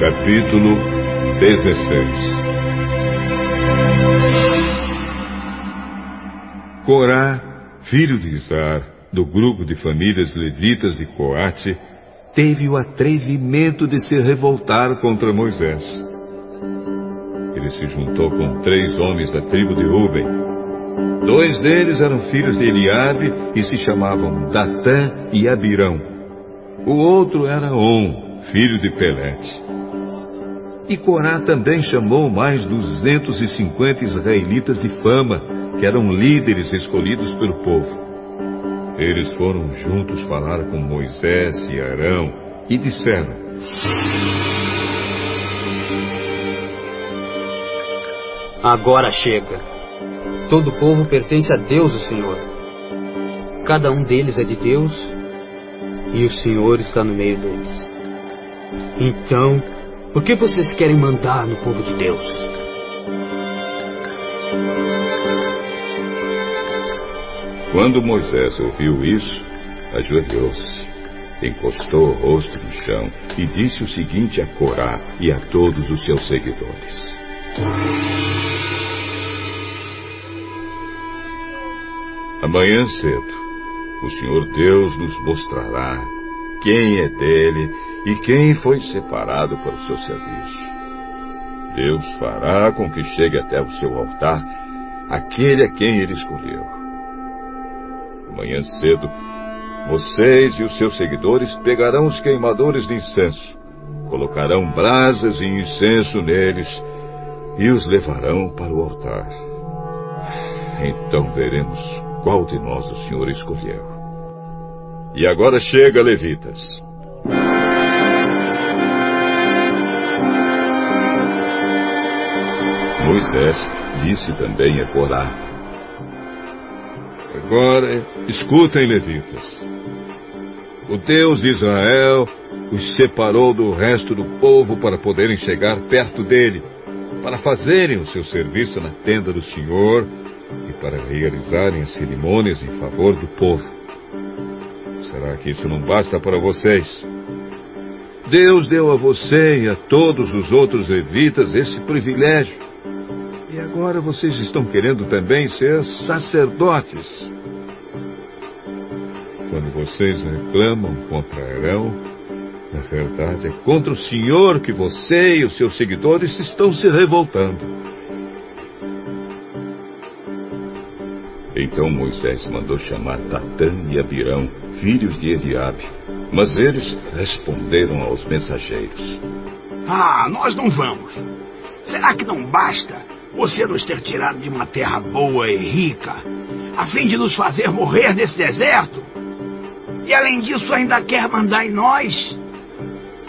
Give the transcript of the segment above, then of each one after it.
Capítulo 16 Corá, filho de Izar, do grupo de famílias levitas de Coate, teve o atrevimento de se revoltar contra Moisés. Ele se juntou com três homens da tribo de Ruben. Dois deles eram filhos de Eliabe e se chamavam Datã e Abirão. O outro era On, filho de Pelete. E Corá também chamou mais 250 israelitas de fama, que eram líderes escolhidos pelo povo. Eles foram juntos falar com Moisés e Arão e disseram: Agora chega. Todo o povo pertence a Deus, o Senhor. Cada um deles é de Deus e o Senhor está no meio deles. Então, por que vocês querem mandar no povo de Deus? Quando Moisés ouviu isso, ajoelhou-se, encostou o rosto no chão e disse o seguinte a Corá e a todos os seus seguidores: Amanhã cedo, o Senhor Deus nos mostrará quem é dele e quem foi separado para o seu serviço. Deus fará com que chegue até o seu altar aquele a quem ele escolheu Amanhã cedo, vocês e os seus seguidores pegarão os queimadores de incenso, colocarão brasas e incenso neles e os levarão para o altar. Então veremos qual de nós o Senhor escolheu. E agora chega, levitas. Moisés disse também a Corá: Agora, escutem, levitas. O Deus de Israel os separou do resto do povo para poderem chegar perto dele, para fazerem o seu serviço na tenda do Senhor e para realizarem as cerimônias em favor do povo. Será que isso não basta para vocês? Deus deu a você e a todos os outros levitas esse privilégio. E agora vocês estão querendo também ser sacerdotes. Quando vocês reclamam contra Arão, na verdade é contra o Senhor que você e os seus seguidores estão se revoltando. Então Moisés mandou chamar Datã e Abirão, filhos de Eliabe. Mas eles responderam aos mensageiros: Ah, nós não vamos. Será que não basta você nos ter tirado de uma terra boa e rica, a fim de nos fazer morrer nesse deserto? E além disso, ainda quer mandar em nós?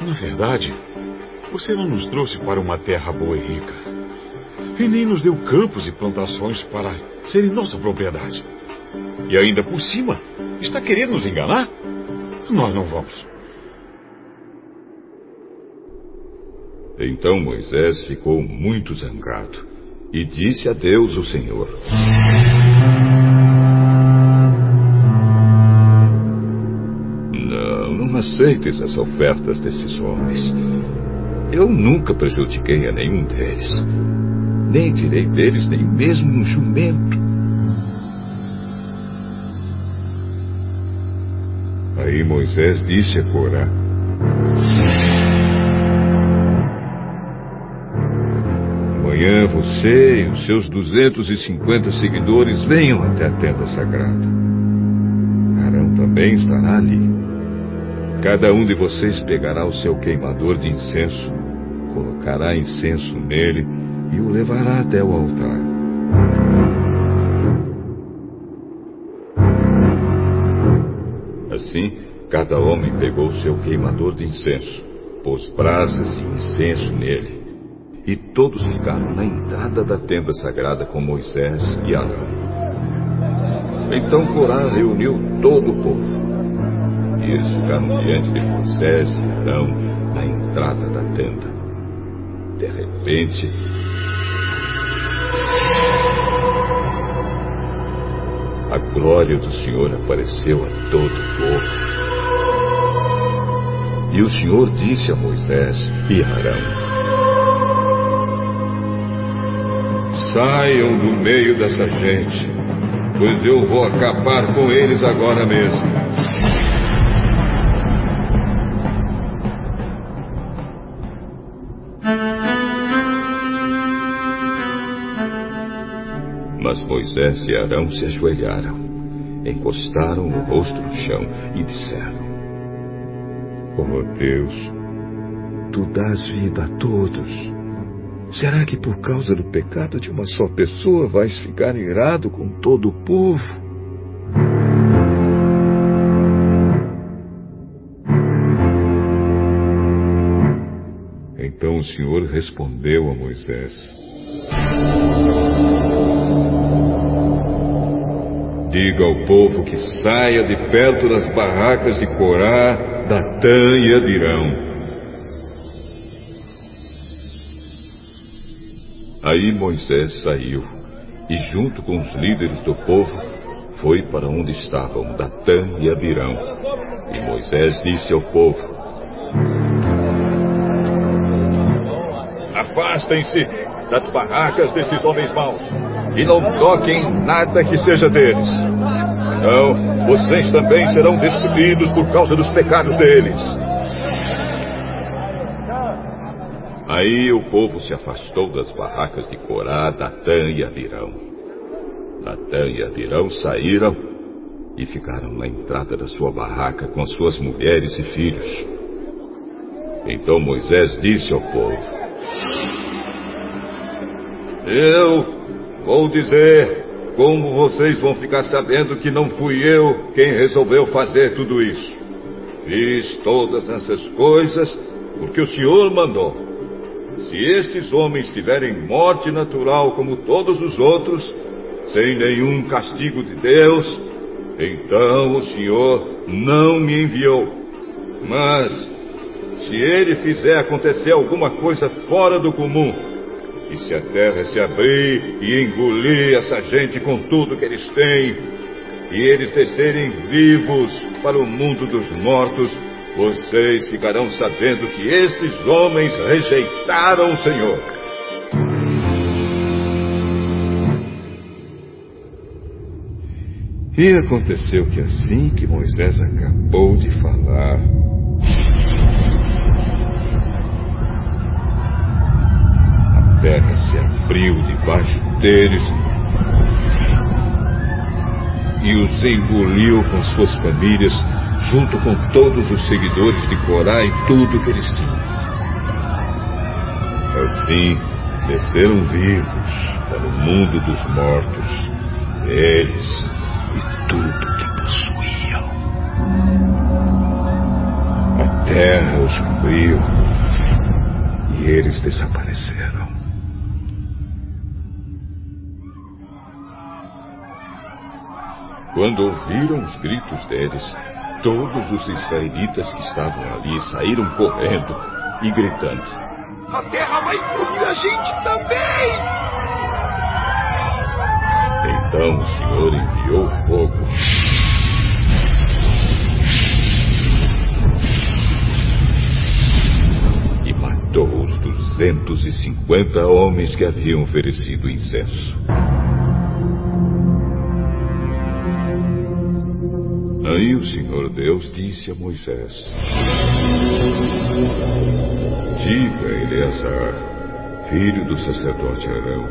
Na verdade, você não nos trouxe para uma terra boa e rica. E nem nos deu campos e plantações para serem nossa propriedade. E ainda por cima, está querendo nos enganar? Nós não vamos. Então Moisés ficou muito zangado e disse a Deus o Senhor: aceites as ofertas desses homens. Eu nunca prejudiquei a nenhum deles, nem tirei deles nem mesmo um jumento. Aí Moisés disse a Corá: Amanhã você e os seus 250 seguidores venham até a tenda sagrada. Arão também estará ali. Cada um de vocês pegará o seu queimador de incenso, colocará incenso nele e o levará até o altar. Assim, cada homem pegou seu queimador de incenso, pôs brasas e incenso nele, e todos ficaram na entrada da tenda sagrada com Moisés e Arão. Então Corá reuniu todo o povo e eles ficaram diante de Moisés e Arão na entrada da tenda. De repente, glória do Senhor apareceu a todo o povo. E o Senhor disse a Moisés e a Arão: Saiam do meio dessa gente, pois eu vou acabar com eles agora mesmo. Mas Moisés e Arão se ajoelharam, encostaram o rosto no chão e disseram: Oh Deus, tu dás vida a todos. Será que por causa do pecado de uma só pessoa vais ficar irado com todo o povo? Então o Senhor respondeu a Moisés: Diga ao povo que saia de perto das barracas de Corá, Datã e Abirão. Aí Moisés saiu e, junto com os líderes do povo, foi para onde estavam Datã e Abirão. E Moisés disse ao povo: Afastem-se das barracas desses homens maus e não toquem nada que seja deles. Não, vocês também serão destruídos por causa dos pecados deles. Aí o povo se afastou das barracas de Corá, Datã e Abirão. Datã e Abirão saíram e ficaram na entrada da sua barraca com as suas mulheres e filhos. Então Moisés disse ao povo: Eu vou dizer como vocês vão ficar sabendo que não fui eu quem resolveu fazer tudo isso. Fiz todas essas coisas porque o Senhor mandou. Se estes homens tiverem morte natural como todos os outros, sem nenhum castigo de Deus, então o Senhor não me enviou. Mas, se ele fizer acontecer alguma coisa fora do comum, e se a terra se abrir e engolir essa gente com tudo que eles têm, e eles descerem vivos para o mundo dos mortos, vocês ficarão sabendo que estes homens rejeitaram o Senhor. E aconteceu que assim que Moisés acabou de falar, terra se abriu debaixo deles e os engoliu com suas famílias junto com todos os seguidores de Corá e tudo que eles tinham. Assim, desceram vivos para o mundo dos mortos, eles e tudo que possuíam. A terra os cobriu e eles desapareceram. Quando ouviram os gritos deles, Todos os israelitas que estavam ali saíram correndo e gritando: A terra vai engolir a gente também! Então o Senhor enviou fogo. E matou os 250 homens que haviam oferecido incenso. Aí o Senhor Deus disse a Moisés: Diga a Eleazar, filho do sacerdote Arão,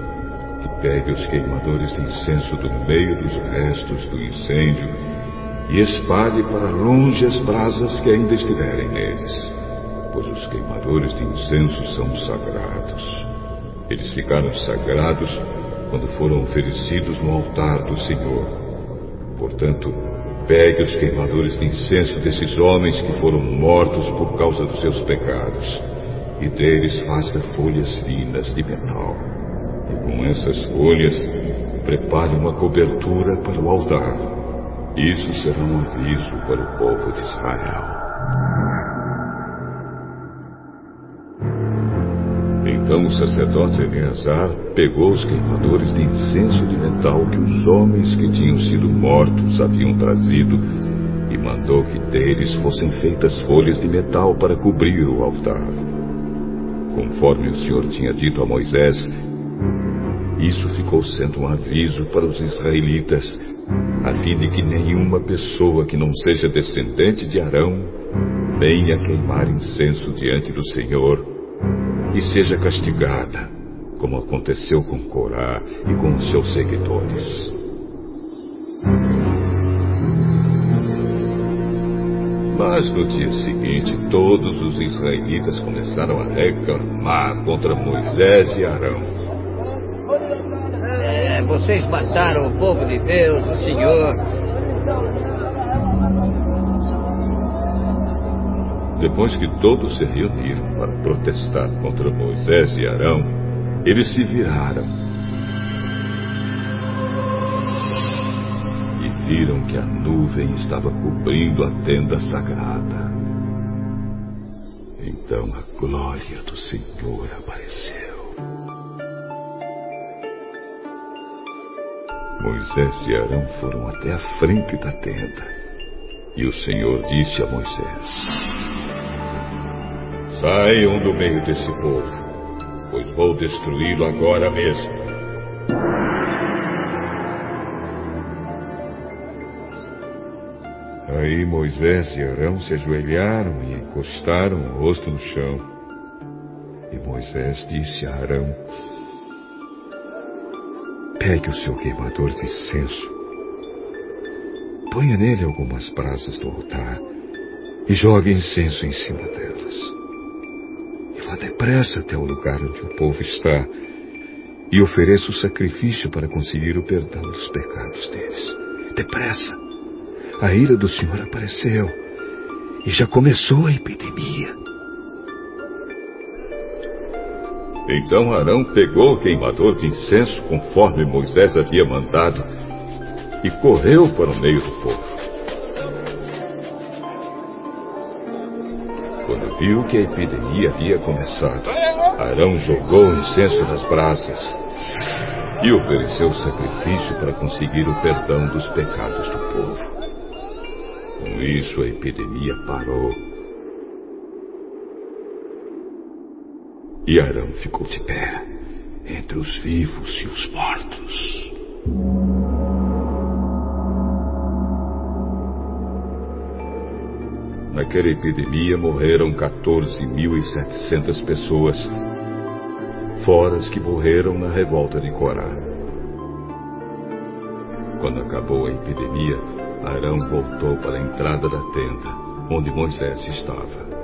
que pegue os queimadores de incenso do meio dos restos do incêndio e espalhe para longe as brasas que ainda estiverem neles, pois os queimadores de incenso são sagrados. Eles ficaram sagrados quando foram oferecidos no altar do Senhor. Portanto, Pegue os queimadores de incenso desses homens que foram mortos por causa dos seus pecados, e deles faça folhas finas de metal. E com essas folhas, prepare uma cobertura para o altar. Isso será um aviso para o povo de Israel. Então o sacerdote Eleazar pegou os queimadores de incenso de metal que os homens que tinham sido mortos haviam trazido e mandou que deles fossem feitas folhas de metal para cobrir o altar. Conforme o Senhor tinha dito a Moisés, Isso ficou sendo um aviso para os israelitas, a fim de que nenhuma pessoa que não seja descendente de Arão venha queimar incenso diante do Senhor e seja castigada, como aconteceu com Corá e com os seus seguidores. Mas no dia seguinte, todos os israelitas começaram a reclamar contra Moisés e Arão. É, vocês mataram o povo de Deus, o Senhor. Depois que todos se reuniram para protestar contra Moisés e Arão, eles se viraram viram que a nuvem estava cobrindo a tenda sagrada. Então a glória do Senhor apareceu. Moisés e Arão foram até a frente da tenda. E o Senhor disse a Moisés: Saiam do meio desse povo, pois vou destruí-lo agora mesmo. Aí Moisés e Arão se ajoelharam e encostaram o rosto no chão. E Moisés disse a Arão: Pegue o seu queimador de incenso, ponha nele algumas brasas do altar e jogue incenso em cima delas. Vá depressa até o lugar onde o povo está e ofereça o sacrifício para conseguir o perdão dos pecados deles. Depressa! a ira do Senhor apareceu e já começou a epidemia. Então Arão pegou o queimador de incenso conforme Moisés havia mandado e correu para o meio do povo. Quando viu que a epidemia havia começado, Arão jogou o incenso nas brasas e ofereceu sacrifício para conseguir o perdão dos pecados do povo. Com isso, a epidemia parou. E Arão ficou de pé, entre os vivos e os mortos. Naquela epidemia morreram 14.700 pessoas, fora as que morreram na revolta de Corá. Quando acabou a epidemia, Arão voltou para a entrada da tenda, onde Moisés estava.